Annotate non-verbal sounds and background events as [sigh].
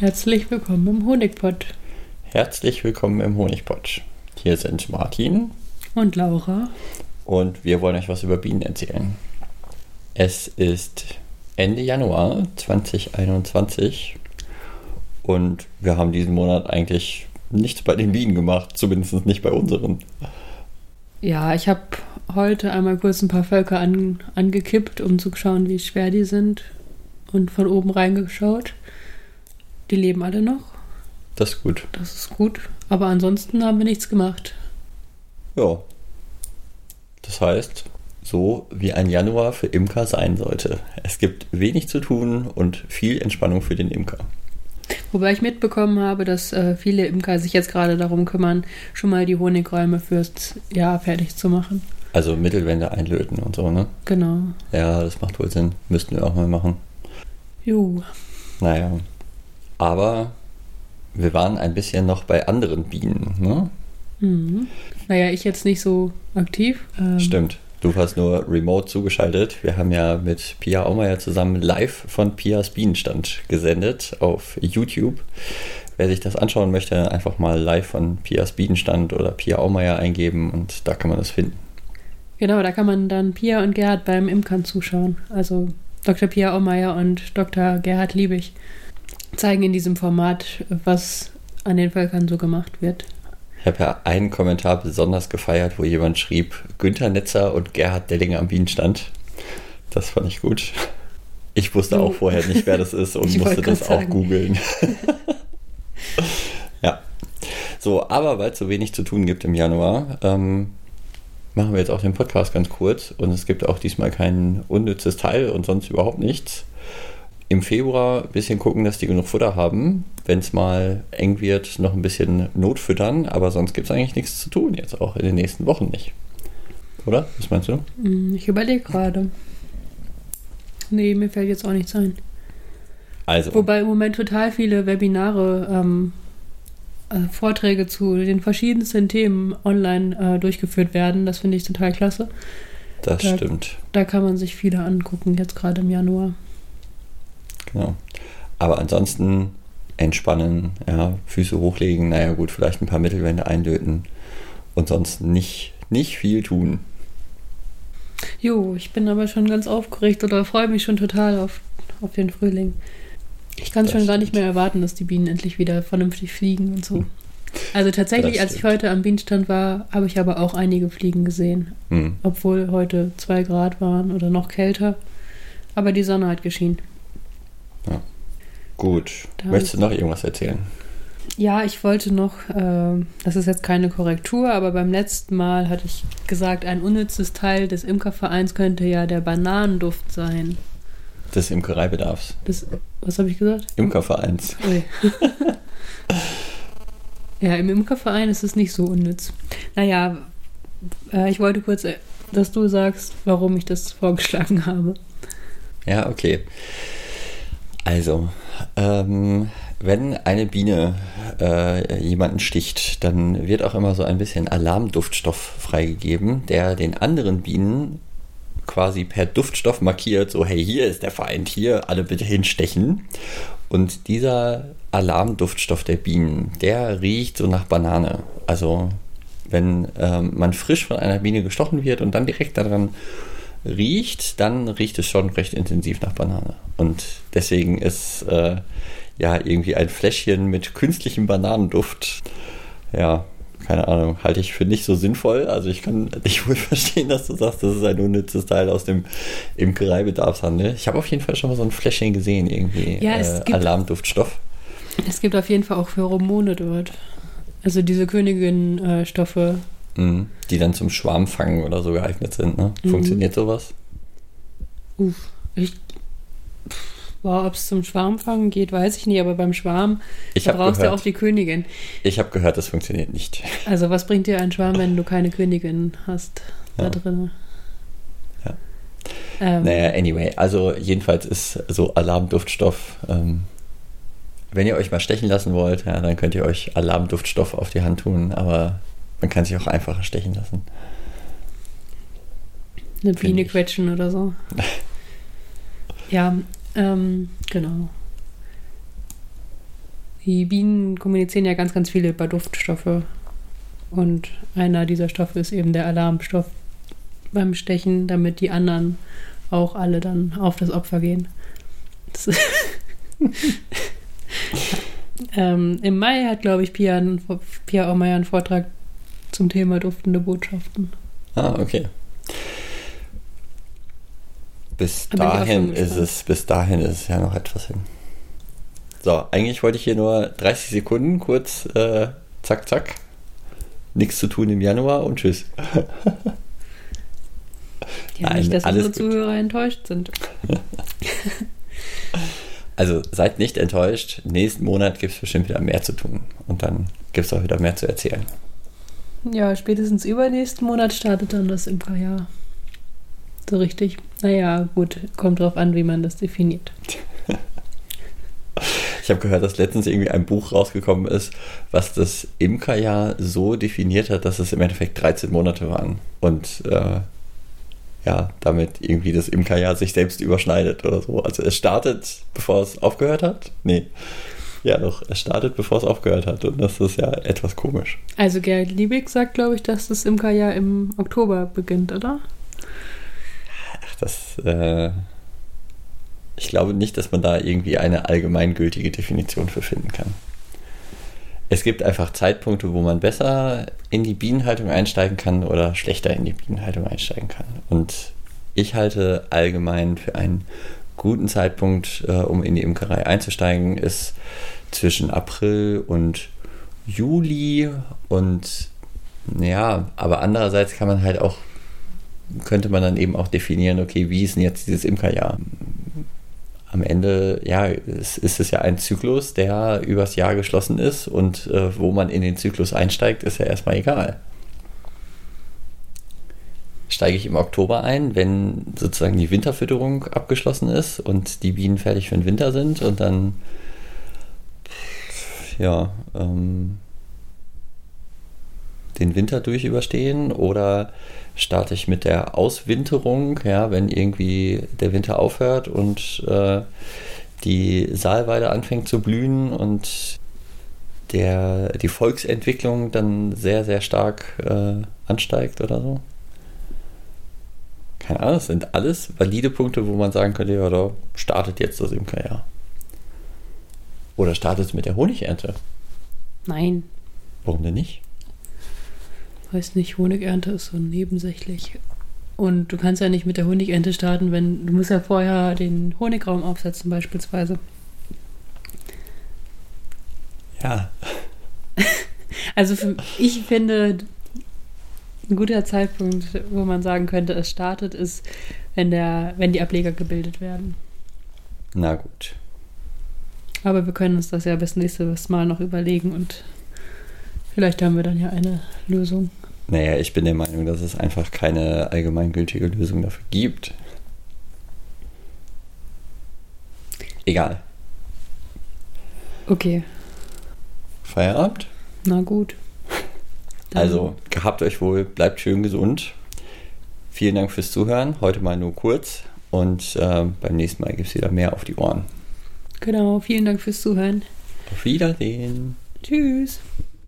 Herzlich willkommen im Honigpott. Herzlich willkommen im Honigpott. Hier sind Martin Und Laura. und wir wollen euch was über Bienen erzählen. Es ist Ende Januar 2021 und wir haben diesen Monat eigentlich nichts bei den Bienen gemacht, zumindest nicht bei unseren. Ja, ich habe heute einmal kurz ein paar Völker an, angekippt, um zu schauen, wie schwer die sind. Und von oben reingeschaut. Die leben alle noch. Das ist gut. Das ist gut. Aber ansonsten haben wir nichts gemacht. Ja. Das heißt, so wie ein Januar für Imker sein sollte. Es gibt wenig zu tun und viel Entspannung für den Imker. Wobei ich mitbekommen habe, dass äh, viele Imker sich jetzt gerade darum kümmern, schon mal die Honigräume fürs Jahr fertig zu machen. Also Mittelwände einlöten und so, ne? Genau. Ja, das macht wohl Sinn. Müssten wir auch mal machen. Jo. Naja. Aber wir waren ein bisschen noch bei anderen Bienen, ne? Mhm. Naja, ich jetzt nicht so aktiv. Ähm, Stimmt. Du warst nur remote zugeschaltet. Wir haben ja mit Pia Aumeier zusammen live von Pias Bienenstand gesendet auf YouTube. Wer sich das anschauen möchte, einfach mal live von Pias Bienenstand oder Pia Aumeier eingeben und da kann man das finden. Genau, da kann man dann Pia und Gerhard beim Imkern zuschauen. Also Dr. Pia Ommeier und Dr. Gerhard Liebig zeigen in diesem Format, was an den Völkern so gemacht wird. Ich habe ja einen Kommentar besonders gefeiert, wo jemand schrieb, Günther Netzer und Gerhard Dellinger am Bienenstand. Das fand ich gut. Ich wusste auch vorher nicht, wer das ist [laughs] und Ich musste das auch googeln. [laughs] ja. So, aber weil es so wenig zu tun gibt im Januar, ähm, machen wir jetzt auch den Podcast ganz kurz und es gibt auch diesmal kein unnützes Teil und sonst überhaupt nichts. Im Februar ein bisschen gucken, dass die genug Futter haben. Wenn es mal eng wird, noch ein bisschen Notfüttern, aber sonst gibt es eigentlich nichts zu tun, jetzt auch in den nächsten Wochen nicht. Oder? Was meinst du? Hm, Ich überlege gerade. Nee, mir fällt jetzt auch nichts ein. Also, Wobei im Moment total viele Webinare, ähm, äh, Vorträge zu den verschiedensten Themen online äh, durchgeführt werden. Das finde ich total klasse. das da- stimmt. Da kann man sich viele angucken, jetzt gerade im Januar. Genau. Aber ansonsten entspannen, ja, Füße hochlegen, naja gut, vielleicht ein paar Mittelwände einlöten und sonst nicht, nicht viel tun. Jo, ich bin aber schon ganz aufgeregt oder freue mich schon total auf, auf den Frühling. Ich kann Das schon gar nicht mehr erwarten, dass die Bienen endlich wieder vernünftig fliegen und so. Also tatsächlich, als ich heute am Bienenstand war, habe ich aber auch einige Fliegen gesehen. Hm. Obwohl heute zwei Grad waren oder noch kälter. Aber die Sonne hat geschienen. Gut. Da Möchtest du noch irgendwas erzählen? Ja, ich wollte noch, ähm, das ist jetzt keine Korrektur, aber beim letzten Mal hatte ich gesagt, ein unnützes Teil des Imkervereins könnte ja der Bananenduft sein. Des Imkereibedarfs. Das, was habe ich gesagt? Imkervereins. Ui. [laughs] ja, im Imkerverein ist es nicht so unnütz. Naja, äh, ich wollte kurz, äh, dass du sagst, warum ich das vorgeschlagen [laughs] habe. Ja, okay. Also, ähm, wenn eine Biene äh, jemanden sticht, dann wird auch immer so ein bisschen Alarmduftstoff freigegeben, der den anderen Bienen quasi per Duftstoff markiert, so hey, hier ist der Feind, hier alle bitte hinstechen. Und dieser Alarmduftstoff der Bienen, der riecht so nach Banane. Also wenn ähm, man frisch von einer Biene gestochen wird und dann direkt daran riecht, dann riecht es schon recht intensiv nach Banane. Und deswegen ist äh, ja irgendwie ein Fläschchen mit künstlichem Bananenduft, ja, keine Ahnung, halte ich für nicht so sinnvoll. Also ich kann dich [laughs] wohl verstehen, dass du sagst, das ist ein unnützes Teil aus dem Imkereibedarfshandel. Ich habe auf jeden Fall schon mal so ein Fläschchen gesehen, irgendwie Ja, es äh, gibt- Alarmduftstoff. Es gibt auf jeden Fall auch Pheromone dort. Also diese Königin-Stoffe. Mhm. Die dann zum Schwarmfangen oder so geeignet sind. Ne? Mhm. Funktioniert sowas? Uff, ich. Wow, ob es zum Schwarmfangen geht, weiß ich nicht, aber beim Schwarm, Ich da habe brauchst du gehört, auch die Königin. ich hab gehört, das funktioniert nicht. Also was bringt dir ein Schwarm, wenn du keine Königin hast da Ja. drin? Ja. Ähm, Naja, anyway, also jedenfalls ist so Alarmduftstoff. Ähm, wenn ihr euch mal stechen lassen wollt, ja, dann könnt ihr euch Alarmduftstoff auf die Hand tun, aber man kann sich auch einfacher stechen lassen. Eine Biene quetschen oder so. [laughs] ja, ähm, genau. Die Bienen kommunizieren ja ganz, ganz viele über Duftstoffe. Und einer dieser Stoffe ist eben der Alarmstoff beim Stechen, damit die anderen auch alle dann auf das Opfer gehen. Das [laughs] ähm, Im Mai hat, glaube ich, Pia, Pia Omeyer einen Vortrag zum Thema duftende Botschaften. Ah, okay. Bis dahin ist es, bis dahin ist es ja noch etwas hin. So, eigentlich wollte ich hier nur 30 Sekunden kurz äh, zack, zack. Nichts zu tun im Januar und tschüss. [laughs] Ja, Nein, nicht, dass unsere. Zuhörer enttäuscht sind. [laughs] also seid nicht enttäuscht. Nächsten Monat gibt es bestimmt wieder mehr zu tun. Und dann gibt es auch wieder mehr zu erzählen. Ja, spätestens übernächsten Monat startet dann das Imkerjahr. So richtig. Naja, gut, kommt drauf an, wie man das definiert. Ich habe gehört, dass letztens irgendwie ein Buch rausgekommen ist, was das Imkerjahr so definiert hat, dass es im Endeffekt 13 Monate waren. Und äh, ja, damit irgendwie das Imkerjahr sich selbst überschneidet oder so. Also es startet, bevor es aufgehört hat. Nee. Ja, doch, es startet, bevor es aufgehört hat. Und das ist ja etwas komisch. Also Gerhard Liebig sagt, glaube ich, dass das Imkerjahr im Oktober beginnt, oder? Ach, das, äh, ich glaube nicht, dass man da irgendwie eine allgemeingültige Definition für finden kann. Es gibt einfach Zeitpunkte, wo man besser in die Bienenhaltung einsteigen kann oder schlechter in die Bienenhaltung einsteigen kann. Und ich halte allgemein für einen guten Zeitpunkt, äh, um in die Imkerei einzusteigen, ist zwischen April und Juli und ja, aber andererseits kann man halt auch, könnte man dann eben auch definieren, okay, wie ist denn jetzt dieses Imkerjahr? Am Ende, ja, ist, ist es ja ein Zyklus, der übers Jahr geschlossen ist und äh, wo man in den Zyklus einsteigt, ist ja erstmal egal steige ich im Oktober ein, wenn sozusagen die Winterfütterung abgeschlossen ist und die Bienen fertig für den Winter sind und dann ja ähm, den Winter durch überstehen oder starte ich mit der Auswinterung, ja, wenn irgendwie der Winter aufhört und äh, die Saalweide anfängt zu blühen und der, die Volksentwicklung dann sehr, sehr stark äh, ansteigt oder so keine Ahnung, das sind alles valide Punkte, wo man sagen könnte, ja, da startet jetzt das Imkerjahr. Oder startet es mit der Honigernte? Nein. Warum denn nicht? Weiß nicht, Honigernte ist so nebensächlich. Und du kannst ja nicht mit der Honigernte starten, wenn du musst ja vorher den Honigraum aufsetzen beispielsweise. Ja. [laughs] Also für, ich finde, ein guter Zeitpunkt, wo man sagen könnte, es startet, ist, wenn, der, wenn die Ableger gebildet werden. Na gut. Aber wir können uns das ja bis nächstes Mal noch überlegen und vielleicht haben wir dann ja eine Lösung. Naja, ich bin der Meinung, dass es einfach keine allgemeingültige Lösung dafür gibt. Egal. Okay. Feierabend? Na gut. Also gehabt euch wohl, bleibt schön gesund. Vielen Dank fürs Zuhören. Heute mal nur kurz und äh, beim nächsten Mal gibt es wieder mehr auf die Ohren. Genau, vielen Dank fürs Zuhören. Auf Wiedersehen. Tschüss.